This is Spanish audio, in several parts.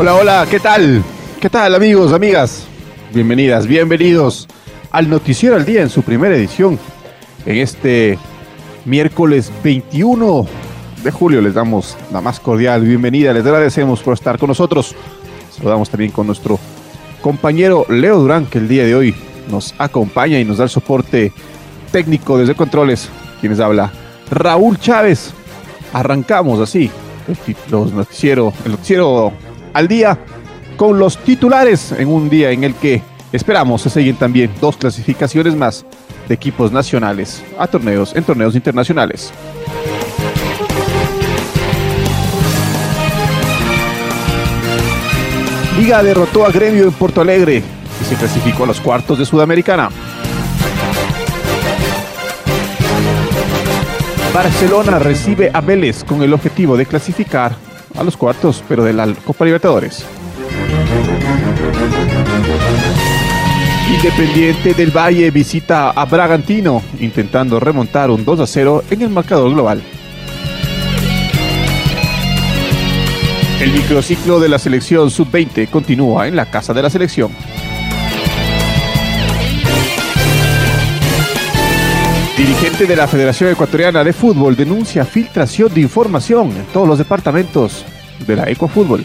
Hola, hola, ¿qué tal? ¿Qué tal amigos, amigas? Bienvenidas, bienvenidos al Noticiero al Día en su primera edición. En este miércoles 21 de julio les damos la más cordial bienvenida, les agradecemos por estar con nosotros. Saludamos también con nuestro compañero Leo Durán, que el día de hoy nos acompaña y nos da el soporte técnico desde controles. Quienes habla Raúl Chávez. Arrancamos así los noticiero, el noticiero al día con los titulares en un día en el que esperamos se siguen también dos clasificaciones más de equipos nacionales a torneos en torneos internacionales. Liga derrotó a Gremio en Porto Alegre y se clasificó a los cuartos de Sudamericana. Barcelona recibe a Vélez con el objetivo de clasificar a los cuartos, pero de la Copa Libertadores. Independiente del Valle visita a Bragantino, intentando remontar un 2 a 0 en el marcador global. El microciclo de la selección sub-20 continúa en la casa de la selección. Dirigente de la Federación Ecuatoriana de Fútbol denuncia filtración de información en todos los departamentos de la Ecuafútbol.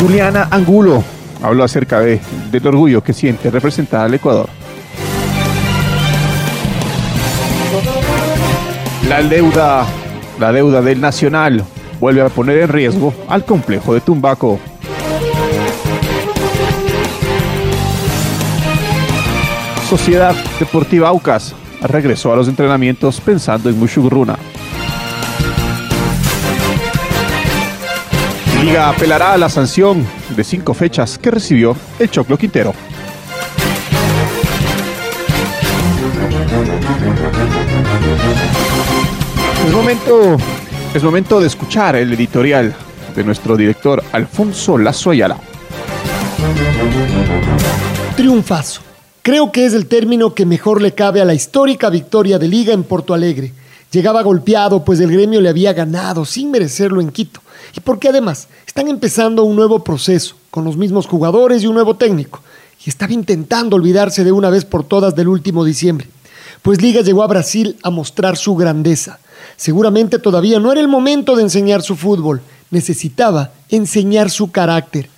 Juliana Angulo habló acerca de, del orgullo que siente representar al Ecuador. La deuda, la deuda del Nacional vuelve a poner en riesgo al complejo de Tumbaco. Sociedad Deportiva Aucas regresó a los entrenamientos pensando en Mushugruna. Liga apelará a la sanción de cinco fechas que recibió el Choclo Quintero. Es momento, es momento de escuchar el editorial de nuestro director Alfonso Lazo Ayala. Triunfazo Creo que es el término que mejor le cabe a la histórica victoria de Liga en Porto Alegre. Llegaba golpeado, pues el gremio le había ganado sin merecerlo en Quito. Y porque además están empezando un nuevo proceso, con los mismos jugadores y un nuevo técnico. Y estaba intentando olvidarse de una vez por todas del último diciembre. Pues Liga llegó a Brasil a mostrar su grandeza. Seguramente todavía no era el momento de enseñar su fútbol, necesitaba enseñar su carácter.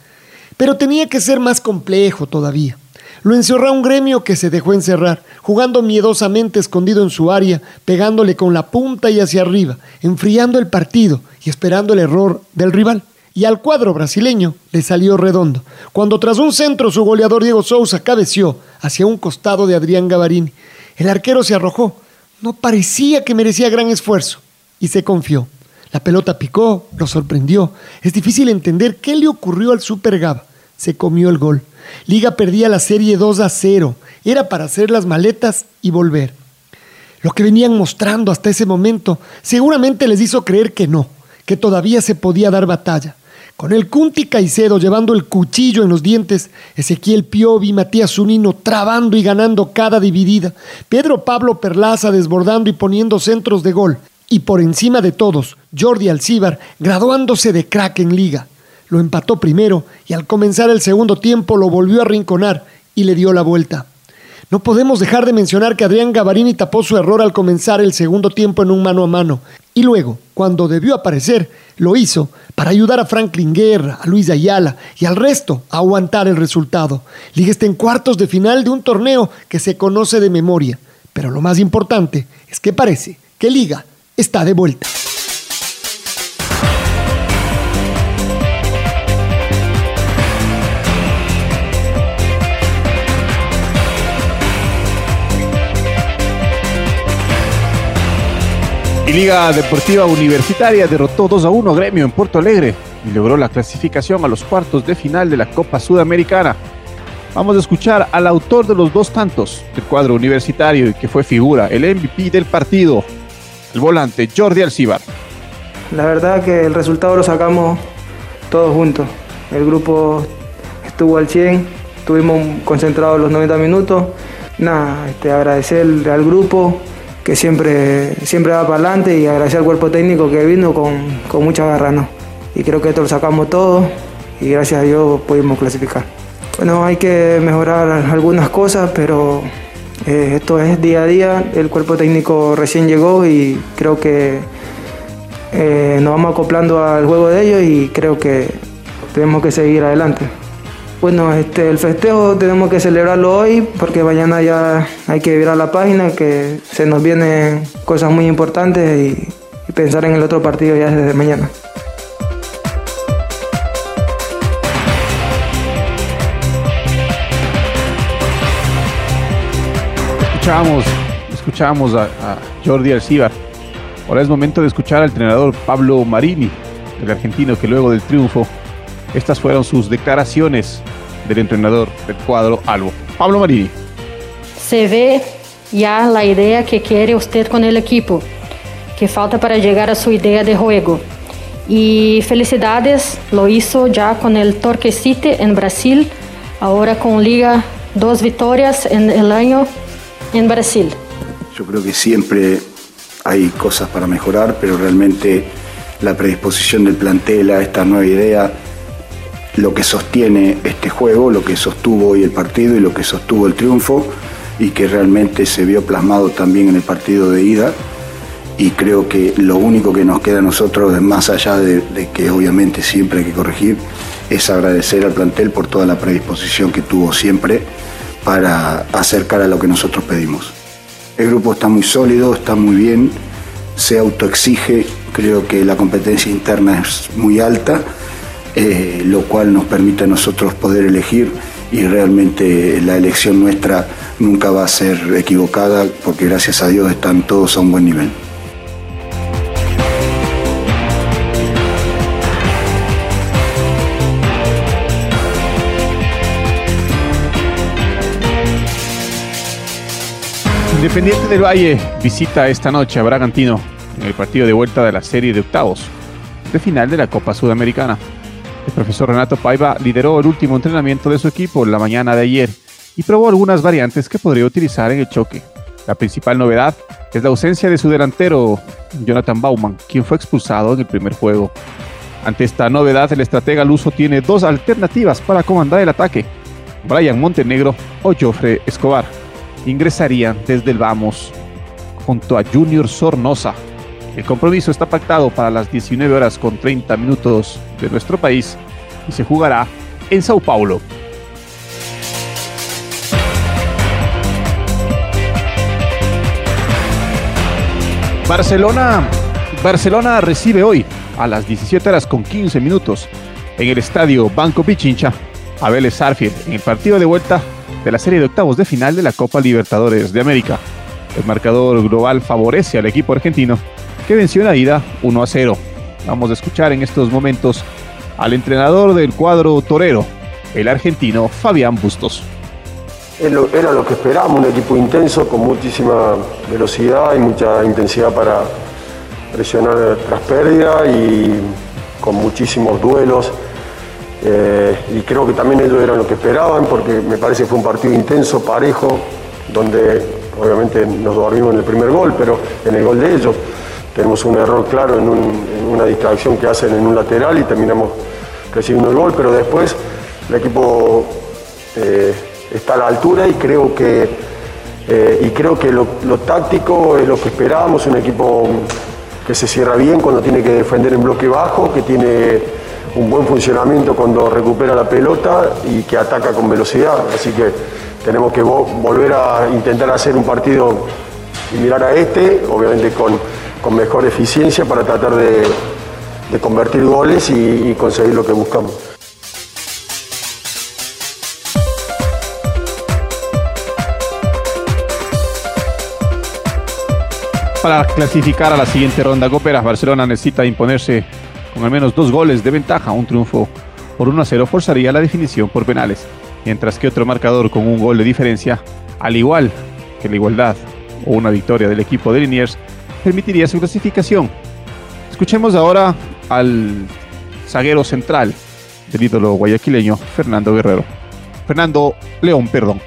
Pero tenía que ser más complejo todavía. Lo encerró un gremio que se dejó encerrar, jugando miedosamente escondido en su área, pegándole con la punta y hacia arriba, enfriando el partido y esperando el error del rival. Y al cuadro brasileño le salió redondo, cuando tras un centro su goleador Diego Sousa cabeció hacia un costado de Adrián Gavarini. El arquero se arrojó, no parecía que merecía gran esfuerzo, y se confió. La pelota picó, lo sorprendió. Es difícil entender qué le ocurrió al Super Gava. Se comió el gol. Liga perdía la serie 2 a 0. Era para hacer las maletas y volver. Lo que venían mostrando hasta ese momento seguramente les hizo creer que no, que todavía se podía dar batalla. Con el Cunti Caicedo llevando el cuchillo en los dientes, Ezequiel Piovi, Matías Zunino trabando y ganando cada dividida, Pedro Pablo Perlaza desbordando y poniendo centros de gol, y por encima de todos, Jordi Alcíbar graduándose de crack en liga. Lo empató primero y al comenzar el segundo tiempo lo volvió a rinconar y le dio la vuelta. No podemos dejar de mencionar que Adrián Gavarini tapó su error al comenzar el segundo tiempo en un mano a mano y luego, cuando debió aparecer, lo hizo para ayudar a Franklin Guerra, a Luis Ayala y al resto a aguantar el resultado. Liga está en cuartos de final de un torneo que se conoce de memoria, Pero lo más importante es que parece que Liga está de vuelta. Liga Deportiva Universitaria derrotó 2 a 1 a Gremio en Puerto Alegre y logró la clasificación a los cuartos de final de la Copa Sudamericana. Vamos a escuchar al autor de los dos tantos del cuadro universitario y que fue figura, el MVP del partido, el volante Jordi Alcibar. La verdad que el resultado lo sacamos todos juntos. El grupo estuvo al 100, estuvimos concentrados los 90 minutos. Nada, este, agradecer al grupo, que siempre, siempre va para adelante y agradecer al cuerpo técnico que vino con, con mucha garra. ¿no? Y creo que esto lo sacamos todo y gracias a Dios pudimos clasificar. Bueno, hay que mejorar algunas cosas, pero eh, esto es día a día. El cuerpo técnico recién llegó y creo que eh, nos vamos acoplando al juego de ellos y creo que tenemos que seguir adelante. Bueno, este, el festejo tenemos que celebrarlo hoy porque mañana ya hay que virar la página, que se nos vienen cosas muy importantes y, pensar en el otro partido ya desde mañana. Escuchábamos a, a Jordi Alcibar. Ahora es momento de escuchar al entrenador Pablo Marini, el argentino que luego del triunfo, estas fueron sus declaraciones del entrenador del cuadro Albo. Pablo Marini. Se ve ya la idea que quiere usted con el equipo, que falta para llegar a su idea de juego. Y felicidades, lo hizo ya con el Torque City en Brasil, ahora con Liga, dos victorias en el año en Brasil. Yo creo que siempre hay cosas para mejorar, pero realmente la predisposición del plantel a esta nueva idea lo que sostiene este juego, lo que sostuvo hoy el partido y lo que sostuvo el triunfo y que realmente se vio plasmado también en el partido de ida. Y creo que lo único que nos queda a nosotros, más allá de, de que obviamente siempre hay que corregir, es agradecer al plantel por toda la predisposición que tuvo siempre para acercar a lo que nosotros pedimos. El grupo está muy sólido, está muy bien, se autoexige, creo que la competencia interna es muy alta eh, lo cual nos permite a nosotros poder elegir y realmente la elección nuestra nunca va a ser equivocada porque gracias a Dios están todos a un buen nivel. Independiente del Valle visita esta noche a Bragantino en el partido de vuelta de la serie de octavos de final de la Copa Sudamericana. El profesor Renato Paiva lideró el último entrenamiento de su equipo la mañana de ayer y probó algunas variantes que podría utilizar en el choque. La principal novedad es la ausencia de su delantero, Jonathan Bauman, quien fue expulsado en el primer juego. Ante esta novedad, el estratega luso tiene dos alternativas para comandar el ataque. Brian Montenegro o Joffre Escobar ingresarían desde el Vamos junto a Junior Sornosa. El compromiso está pactado para las 19 horas con 30 minutos de nuestro país y se jugará en Sao Paulo. Barcelona, Barcelona recibe hoy a las 17 horas con 15 minutos en el estadio Banco Pichincha a Vélez en el partido de vuelta de la serie de octavos de final de la Copa Libertadores de América. El marcador global favorece al equipo argentino que venció en la ida 1 a 0. Vamos a escuchar en estos momentos al entrenador del cuadro torero, el argentino Fabián Bustos. Era lo que esperábamos, un equipo intenso con muchísima velocidad y mucha intensidad para presionar tras pérdida y con muchísimos duelos. Eh, y creo que también ellos eran lo que esperaban porque me parece que fue un partido intenso, parejo, donde obviamente nos dormimos en el primer gol, pero en el gol de ellos tenemos un error claro en, un, en, una distracción que hacen en un lateral y terminamos recibiendo el gol, pero después el equipo eh, está a la altura y creo que, eh, y creo que lo, táctico es lo que esperábamos, un equipo que se cierra bien cuando tiene que defender en bloque bajo, que tiene un buen funcionamiento cuando recupera la pelota y que ataca con velocidad, así que tenemos que volver a intentar hacer un partido similar a este, obviamente con, mejor eficiencia para tratar de, convertir goles y conseguir lo que buscamos. Para clasificar a la siguiente ronda Coperas, Barcelona necesita imponerse con al menos dos goles de ventaja. Un triunfo por 1 a 0 forzaría la definición por penales, mientras que otro marcador con un gol de diferencia, al igual que la igualdad o una victoria del equipo de Liniers, permitiría su clasificación. Escuchemos ahora al zaguero central del ídolo guayaquileño, Fernando Guerrero. Fernando León, perdón.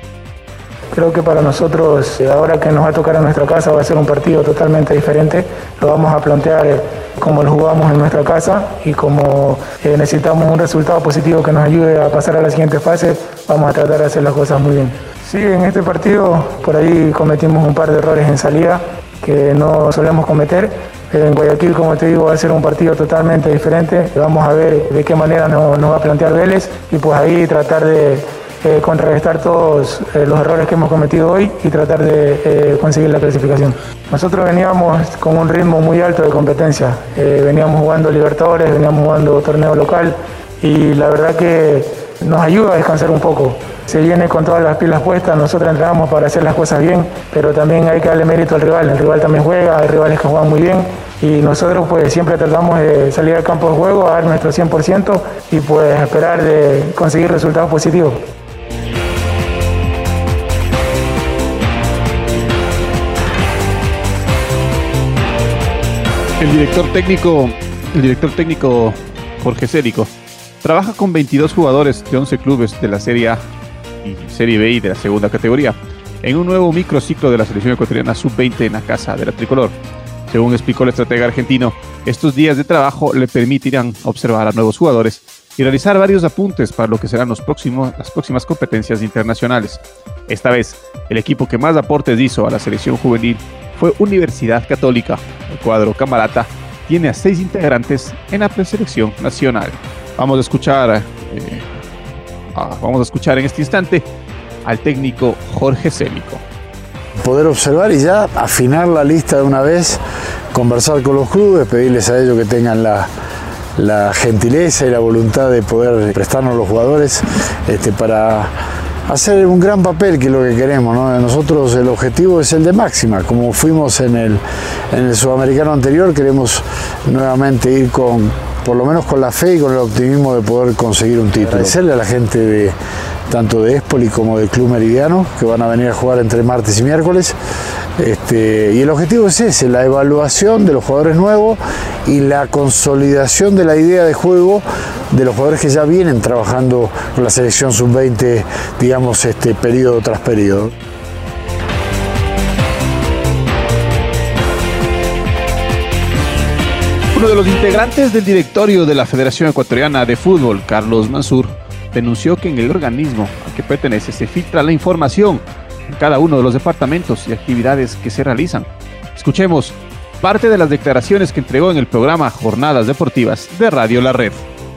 Creo que para nosotros, eh, ahora que nos va a tocar en nuestra casa, va a ser un partido totalmente diferente. Lo vamos a plantear eh, como lo jugamos en nuestra casa y como eh, necesitamos un resultado positivo que nos ayude a pasar a la siguiente fase, vamos a tratar de hacer las cosas muy bien. Sí, en este partido por ahí cometimos un par de errores en salida que no solemos cometer. En Guayaquil, como te digo, va a ser un partido totalmente diferente. Vamos a ver de qué manera nos, va a plantear Vélez y pues ahí tratar de eh, contrarrestar todos eh, los errores que hemos cometido hoy y tratar de eh, conseguir la clasificación. Nosotros veníamos con un ritmo muy alto de competencia, veníamos jugando Libertadores, veníamos jugando torneo local y la verdad que nos ayuda a descansar un poco. Se viene con todas las pilas puestas, nosotros entrenamos para hacer las cosas bien, pero también hay que darle mérito al rival, el rival también juega, hay rivales que juegan muy bien y nosotros pues siempre tratamos de salir al campo de juego, a dar nuestro 100% y pues esperar de conseguir resultados positivos. El director técnico, el director técnico Jorge Cérico, trabaja con 22 jugadores de 11 clubes de la Serie A y Serie B de la segunda categoría en un nuevo microciclo de la selección ecuatoriana sub-20 en la casa de la tricolor. Según explicó el estratega argentino, estos días de trabajo le permitirán observar a nuevos jugadores y realizar varios apuntes para lo que serán los próximos, las próximas competencias internacionales. Esta vez, el equipo que más aportes hizo a la selección juvenil fue Universidad Católica. El cuadro Camarata tiene a seis integrantes en la preselección nacional. Vamos a escuchar, eh, vamos a escuchar en este instante al técnico Jorge Célico. Poder observar y ya afinar la lista de una vez, conversar con los clubes, pedirles a ellos que tengan la, gentileza y la voluntad de poder prestarnos los jugadores este, para hacer un gran papel, que es lo que queremos. Nosotros el objetivo es el de máxima, como fuimos en el, en el sudamericano anterior, queremos nuevamente ir con, por lo menos con la fe y con el optimismo de poder conseguir un título. Agradecerle a la gente de tanto de Espoli como del Club Meridiano, que van a venir a jugar entre martes y miércoles. Este, y el objetivo es ese, la evaluación de los jugadores nuevos y la consolidación de la idea de juego de los jugadores que ya vienen trabajando con la selección sub-20, digamos, este, periodo tras periodo. Uno de los integrantes del directorio de la Federación Ecuatoriana de Fútbol, Carlos Mansur, denunció que en el organismo al que pertenece se filtra la información en cada uno de los departamentos y actividades que se realizan. Escuchemos parte de las declaraciones que entregó en el programa Jornadas Deportivas de Radio La Red.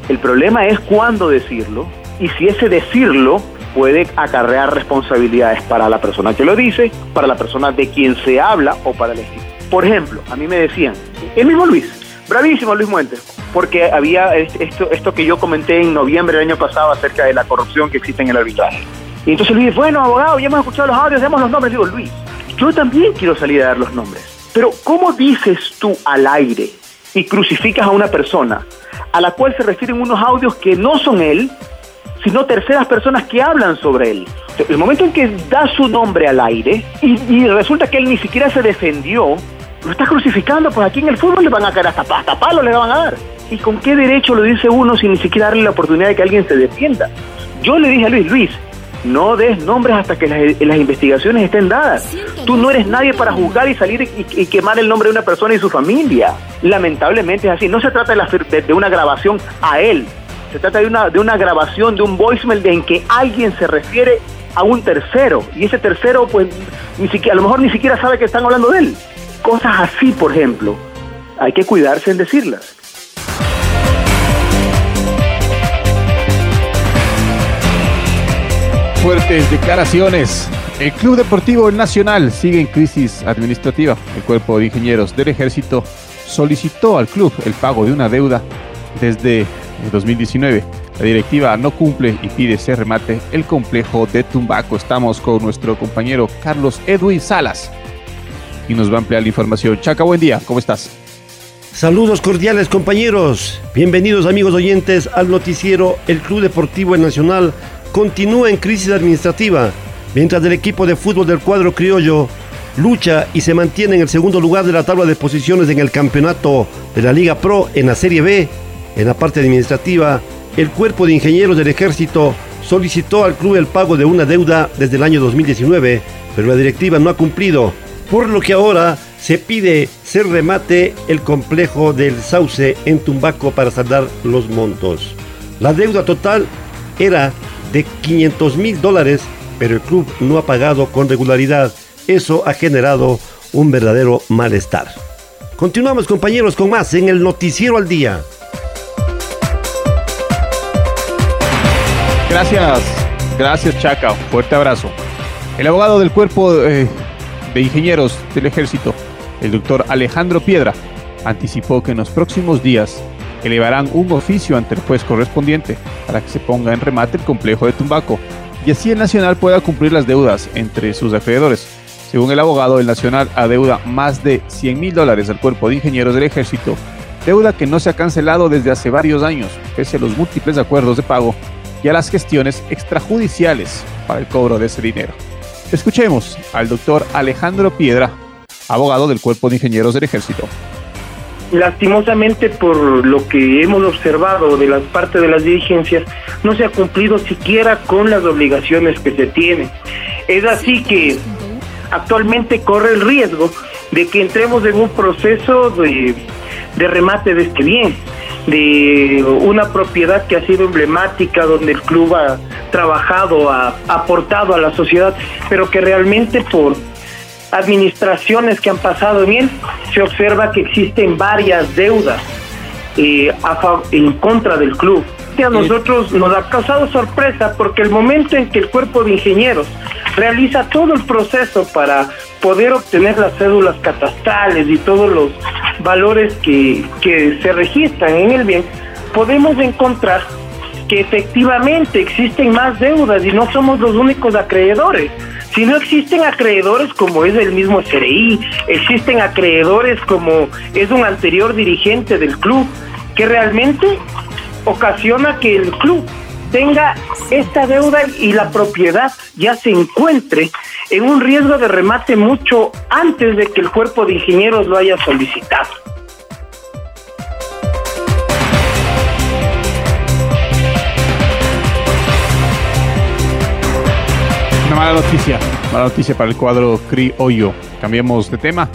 El problema es cuándo decirlo y si ese decirlo puede acarrear responsabilidades para la persona que lo dice, para la persona de quien se habla o para el equipo. Por ejemplo, a mí me decían, el mismo Luis, bravísimo Luis Muentes, porque había esto, esto que yo comenté en noviembre del año pasado acerca de la corrupción que existe en el arbitraje. Y entonces Luis, bueno, abogado, ya hemos escuchado los audios, demos los nombres. Digo, Luis, yo también quiero salir a dar los nombres. Pero ¿cómo dices tú al aire y crucificas a una persona a la cual se refieren unos audios que no son él, sino terceras personas que hablan sobre él? El momento en que da su nombre al aire y, resulta que él ni siquiera se defendió, lo está crucificando, pues aquí en el fútbol le van a caer hasta, hasta palo le van a dar. ¿Y con qué derecho lo dice uno sin ni siquiera darle la oportunidad de que alguien se defienda? Yo le dije a Luis, Luis, no des nombres hasta que las, investigaciones estén dadas. Tú no eres nadie para juzgar y salir y, quemar el nombre de una persona y su familia. Lamentablemente es así. No se trata de, una grabación a él. Se trata de una, de una grabación, de un voicemail en que alguien se refiere a un tercero. Y ese tercero, pues, ni siquiera, a lo mejor ni siquiera sabe que están hablando de él. Cosas así, por ejemplo. Hay que cuidarse en decirlas. Fuertes declaraciones. El Club Deportivo Nacional sigue en crisis administrativa. El cuerpo de ingenieros del ejército solicitó al club el pago de una deuda desde el 2019. La directiva no cumple y pide se remate el complejo de Tumbaco. Estamos con nuestro compañero Carlos Edwin Salas y nos va a ampliar la información. Chaca, buen día, ¿cómo estás? Saludos cordiales compañeros, bienvenidos amigos oyentes al noticiero El Club Deportivo Nacional continúa en crisis administrativa, mientras el equipo de fútbol del cuadro criollo lucha y se mantiene en el segundo lugar de la tabla de posiciones en el campeonato de la Liga Pro en la Serie B. En la parte administrativa, el cuerpo de ingenieros del ejército solicitó al club el pago de una deuda desde el año 2019, pero la directiva no ha cumplido, por lo que ahora se pide se remate el complejo del Sauce en Tumbaco para saldar los montos. La deuda total era de 500 mil dólares, pero el club no ha pagado con regularidad. Eso ha generado un verdadero malestar. Continuamos compañeros con más en el Noticiero al Día. Gracias, gracias Chaca, fuerte abrazo. El abogado del cuerpo eh, de ingenieros del ejército el doctor Alejandro Piedra anticipó que en los próximos días elevarán un oficio ante el juez correspondiente para que se ponga en remate el complejo de Tumbaco y así el Nacional pueda cumplir las deudas entre sus acreedores. Según el abogado, el Nacional adeuda más de 100 mil dólares al cuerpo de ingenieros del ejército, deuda que no se ha cancelado desde hace varios años, pese a los múltiples acuerdos de pago y a las gestiones extrajudiciales para el cobro de ese dinero. Escuchemos al doctor Alejandro Piedra, abogado del Cuerpo de Ingenieros del Ejército. Lastimosamente, por lo que hemos observado de las partes de las dirigencias, no se ha cumplido siquiera con las obligaciones que se tienen. Es así que actualmente corre el riesgo de que entremos en un proceso de, de remate de este bien, de una propiedad que ha sido emblemática, donde el club ha trabajado, ha aportado a la sociedad, pero que realmente por administraciones que han pasado bien, se observa que existen varias deudas eh, en contra del club. a nosotros nos ha causado sorpresa porque el momento en que el cuerpo de ingenieros realiza todo el proceso para poder obtener las cédulas catastrales y todos los valores que, que se registran en el bien, podemos encontrar que efectivamente existen más deudas y no somos los únicos acreedores. Si no existen acreedores como es el mismo SRI, existen acreedores como es un anterior dirigente del club, que realmente ocasiona que el club tenga esta deuda y la propiedad ya se encuentre en un riesgo de remate mucho antes de que el cuerpo de ingenieros lo haya solicitado. mala noticia, mala noticia para el cuadro Hoyo. Cambiemos de tema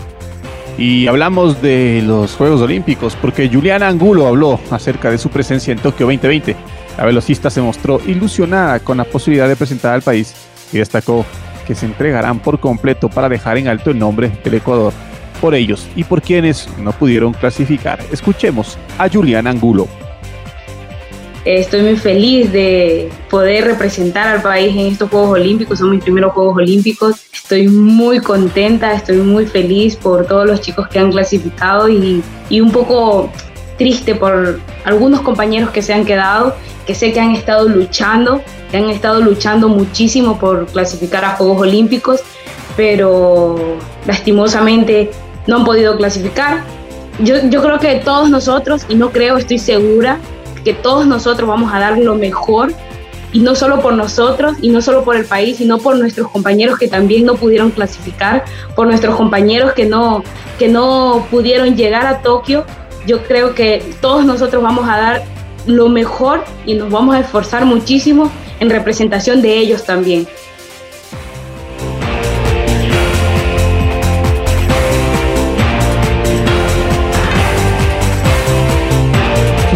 y hablamos de los Juegos Olímpicos porque Juliana Angulo habló acerca de su presencia en Tokio 2020. La velocista se mostró ilusionada con la posibilidad de presentar al país y destacó que se entregarán por completo para dejar en alto el nombre del Ecuador por ellos y por quienes no pudieron clasificar. Escuchemos a Juliana Angulo. Estoy muy feliz de poder representar al país en estos Juegos Olímpicos, son mis primeros Juegos Olímpicos. Estoy muy contenta, estoy muy feliz por todos los chicos que han clasificado y, y un poco triste por algunos compañeros que se han quedado, que sé que han estado luchando, que han estado luchando muchísimo por clasificar a Juegos Olímpicos, pero lastimosamente no han podido clasificar. Yo, yo creo que todos nosotros, y no creo, estoy segura, que todos nosotros vamos a dar lo mejor y no solo por nosotros y no solo por el país, sino por nuestros compañeros que también no pudieron clasificar, por nuestros compañeros que no, que no pudieron llegar a Tokio. Yo creo que todos nosotros vamos a dar lo mejor y nos vamos a esforzar muchísimo en representación de ellos también.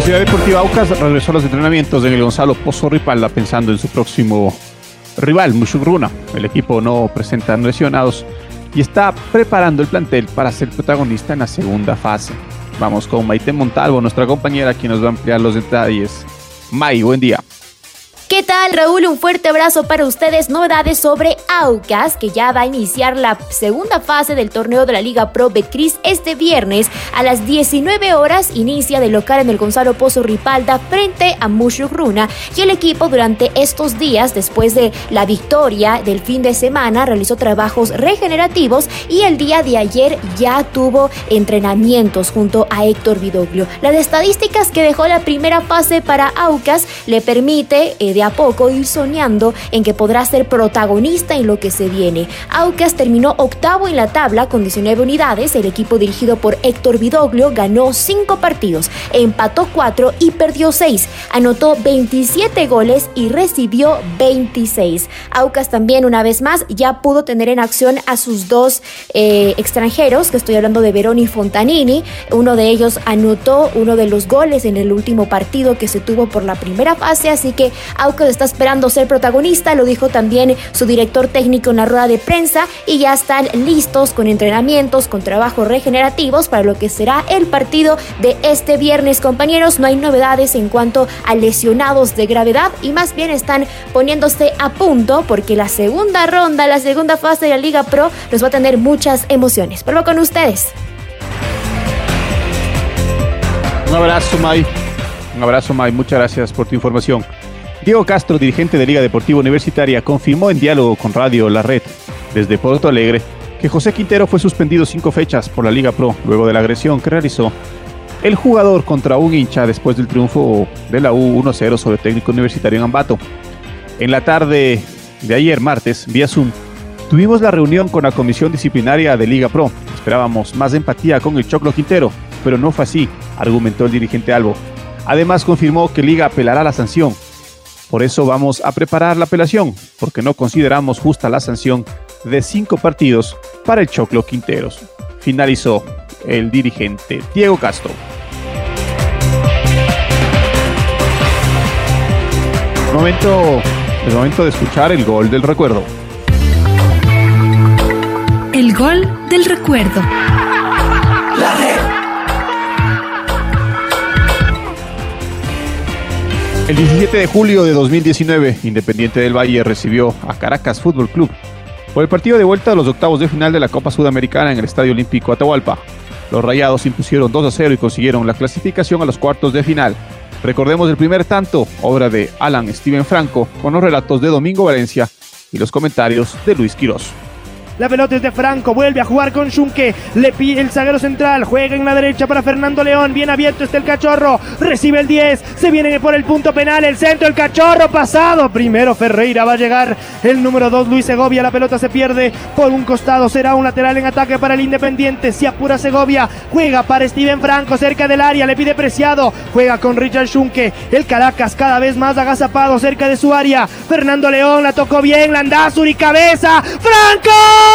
Ciudad Deportiva Aucas regresó a los entrenamientos en el Gonzalo Pozo Ripalda pensando en su próximo rival, Mushugruna. El equipo no presenta lesionados y está preparando el plantel para ser protagonista en la segunda fase. Vamos con Maite Montalvo, nuestra compañera, quien nos va a ampliar los detalles. May, buen día. ¿Qué tal, Raúl? Un fuerte abrazo para ustedes. Novedades sobre Aucas, que ya va a iniciar la segunda fase del torneo de la Liga Pro Betcris este viernes a las 19 horas. Inicia de local en el Gonzalo Pozo Ripalda frente a Mushuk Runa. Y el equipo durante estos días, después de la victoria del fin de semana, realizó trabajos regenerativos y el día de ayer ya tuvo entrenamientos junto a Héctor Vidoglio. Las estadísticas que dejó la primera fase para Aucas le permite eh, de a poco ir soñando en que podrá ser protagonista en lo que se viene. Aucas terminó octavo en la tabla con 19 unidades. El equipo dirigido por Héctor Vidoglio ganó 5 partidos, empató 4 y perdió 6. Anotó 27 goles y recibió 26. Aucas también una vez más ya pudo tener en acción a sus dos eh, extranjeros, que estoy hablando de Verón y Fontanini. Uno de ellos anotó uno de los goles en el último partido que se tuvo por la primera fase, así que Aucas está esperando ser protagonista, lo dijo también su director técnico en la rueda de prensa y ya están listos con entrenamientos, con trabajos regenerativos para lo que será el partido de este viernes, compañeros. No hay novedades en cuanto a lesionados de gravedad y más bien están poniéndose a punto porque la segunda ronda, la segunda fase de la Liga Pro los va a tener muchas emociones. Pero con ustedes. Un abrazo, May. Un abrazo, May. Muchas gracias por tu información. Diego Castro, dirigente de Liga Deportiva Universitaria, confirmó en diálogo con Radio La Red desde Porto Alegre que José Quintero fue suspendido cinco fechas por la Liga Pro luego de la agresión que realizó el jugador contra un hincha después del triunfo de la U 1-0 sobre técnico universitario en Ambato. En la tarde de ayer, martes, vía Zoom, tuvimos la reunión con la comisión disciplinaria de Liga Pro. Esperábamos más empatía con el Choclo Quintero, pero no fue así, argumentó el dirigente Albo. Además confirmó que Liga apelará la sanción por eso vamos a preparar la apelación, porque no consideramos justa la sanción de cinco partidos para el Choclo Quinteros. Finalizó el dirigente Diego Castro. Momento, el momento de escuchar el gol del recuerdo. El gol del recuerdo. El 17 de julio de 2019, Independiente del Valle recibió a Caracas Fútbol Club por el partido de vuelta de los octavos de final de la Copa Sudamericana en el Estadio Olímpico Atahualpa. Los Rayados impusieron 2 a 0 y consiguieron la clasificación a los cuartos de final. Recordemos el primer tanto, obra de Alan Steven Franco, con los relatos de Domingo Valencia y los comentarios de Luis Quirós. La pelota es de Franco, vuelve a jugar con Junque. Le pide el zaguero central, juega en la derecha para Fernando León. Bien abierto está el cachorro, recibe el 10. Se viene por el punto penal, el centro, el cachorro pasado. Primero Ferreira va a llegar el número 2, Luis Segovia. La pelota se pierde por un costado, será un lateral en ataque para el Independiente. Se apura Segovia, juega para Steven Franco cerca del área, le pide preciado. Juega con Richard Junque. El Caracas cada vez más agazapado cerca de su área. Fernando León la tocó bien, Landazuri cabeza. ¡Franco!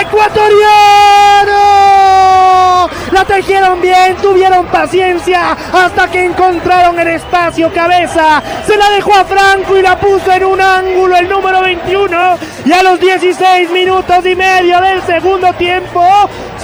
¡Ecuatoriano! La tejieron bien, tuvieron paciencia hasta que encontraron el espacio cabeza. Se la dejó a Franco y la puso en un ángulo el número 21. Y a los 16 minutos y medio del segundo tiempo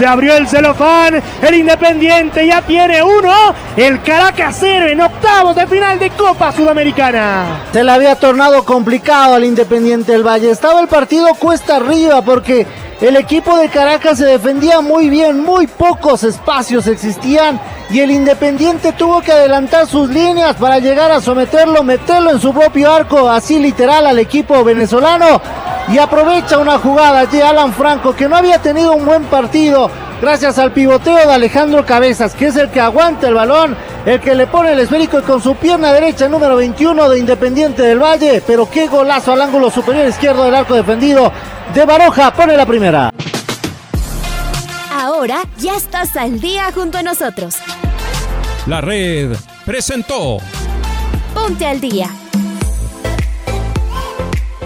se abrió el celofán. El Independiente ya tiene uno. El Caracas cero en octavos de final de Copa Sudamericana. Se le había tornado complicado al Independiente del Valle. Estaba el partido cuesta arriba porque el equipo de Caracas se defendía muy bien, muy pocos espacios existían y el Independiente tuvo que adelantar sus líneas para llegar a someterlo, meterlo en su propio arco, así literal al equipo venezolano y aprovecha una jugada de Alan Franco que no había tenido un buen partido gracias al pivoteo de Alejandro Cabezas, que es el que aguanta el balón, el que le pone el esférico y con su pierna derecha número 21 de Independiente del Valle, pero qué golazo al ángulo superior izquierdo del arco defendido de Baroja, pone la primera. Ahora ya estás al día junto a nosotros. La red presentó Ponte al día.